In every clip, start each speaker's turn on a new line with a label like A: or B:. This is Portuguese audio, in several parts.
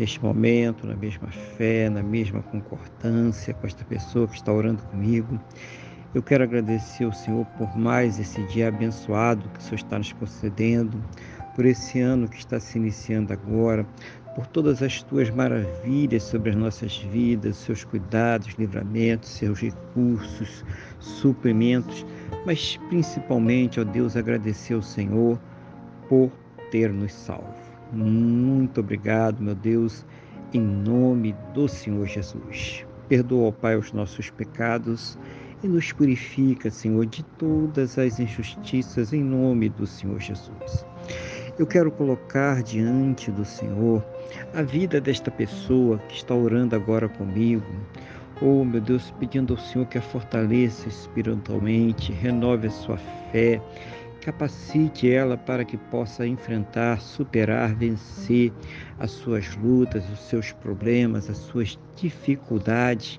A: neste momento, na mesma fé, na mesma concordância com esta pessoa que está orando comigo. Eu quero agradecer ao Senhor por mais esse dia abençoado que o Senhor está nos concedendo, por esse ano que está se iniciando agora, por todas as tuas maravilhas sobre as nossas vidas, seus cuidados, livramentos, seus recursos, suprimentos, mas principalmente, ó Deus, agradecer ao Senhor por ter nos salvo. Muito obrigado, meu Deus, em nome do Senhor Jesus. Perdoa, ó Pai, os nossos pecados e nos purifica, Senhor, de todas as injustiças, em nome do Senhor Jesus. Eu quero colocar diante do Senhor a vida desta pessoa que está orando agora comigo. Oh, meu Deus, pedindo ao Senhor que a fortaleça espiritualmente, renove a sua fé, Capacite ela para que possa enfrentar, superar, vencer as suas lutas, os seus problemas, as suas dificuldades.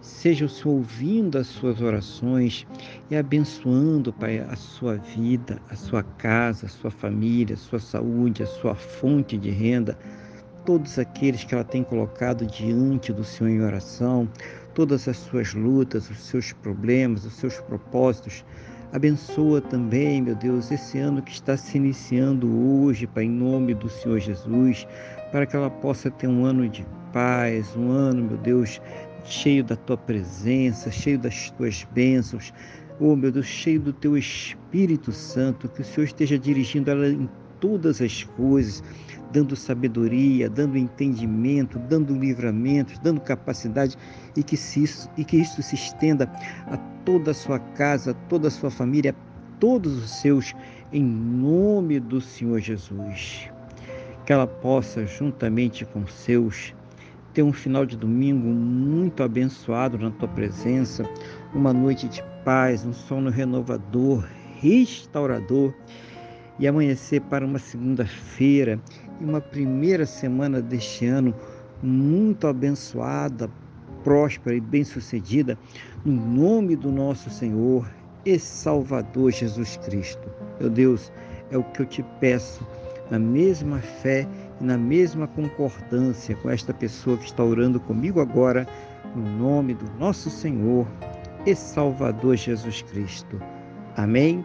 A: Seja o Senhor ouvindo as suas orações e abençoando, Pai, a sua vida, a sua casa, a sua família, a sua saúde, a sua fonte de renda, todos aqueles que ela tem colocado diante do Senhor em oração, todas as suas lutas, os seus problemas, os seus propósitos Abençoa também, meu Deus, esse ano que está se iniciando hoje, Pai, em nome do Senhor Jesus, para que ela possa ter um ano de paz, um ano, meu Deus, cheio da tua presença, cheio das tuas bênçãos. Oh, meu Deus, cheio do teu Espírito Santo, que o Senhor esteja dirigindo ela em todas as coisas, dando sabedoria, dando entendimento, dando livramento, dando capacidade e que, se isso, e que isso se estenda a toda a sua casa, toda a sua família, todos os seus, em nome do Senhor Jesus. Que ela possa, juntamente com seus, ter um final de domingo muito abençoado na tua presença, uma noite de paz, um sono renovador, restaurador e amanhecer para uma segunda-feira e uma primeira semana deste ano muito abençoada, próspera e bem-sucedida, no nome do nosso Senhor e Salvador Jesus Cristo. Meu Deus, é o que eu te peço, na mesma fé e na mesma concordância com esta pessoa que está orando comigo agora, no nome do nosso Senhor e Salvador Jesus Cristo. Amém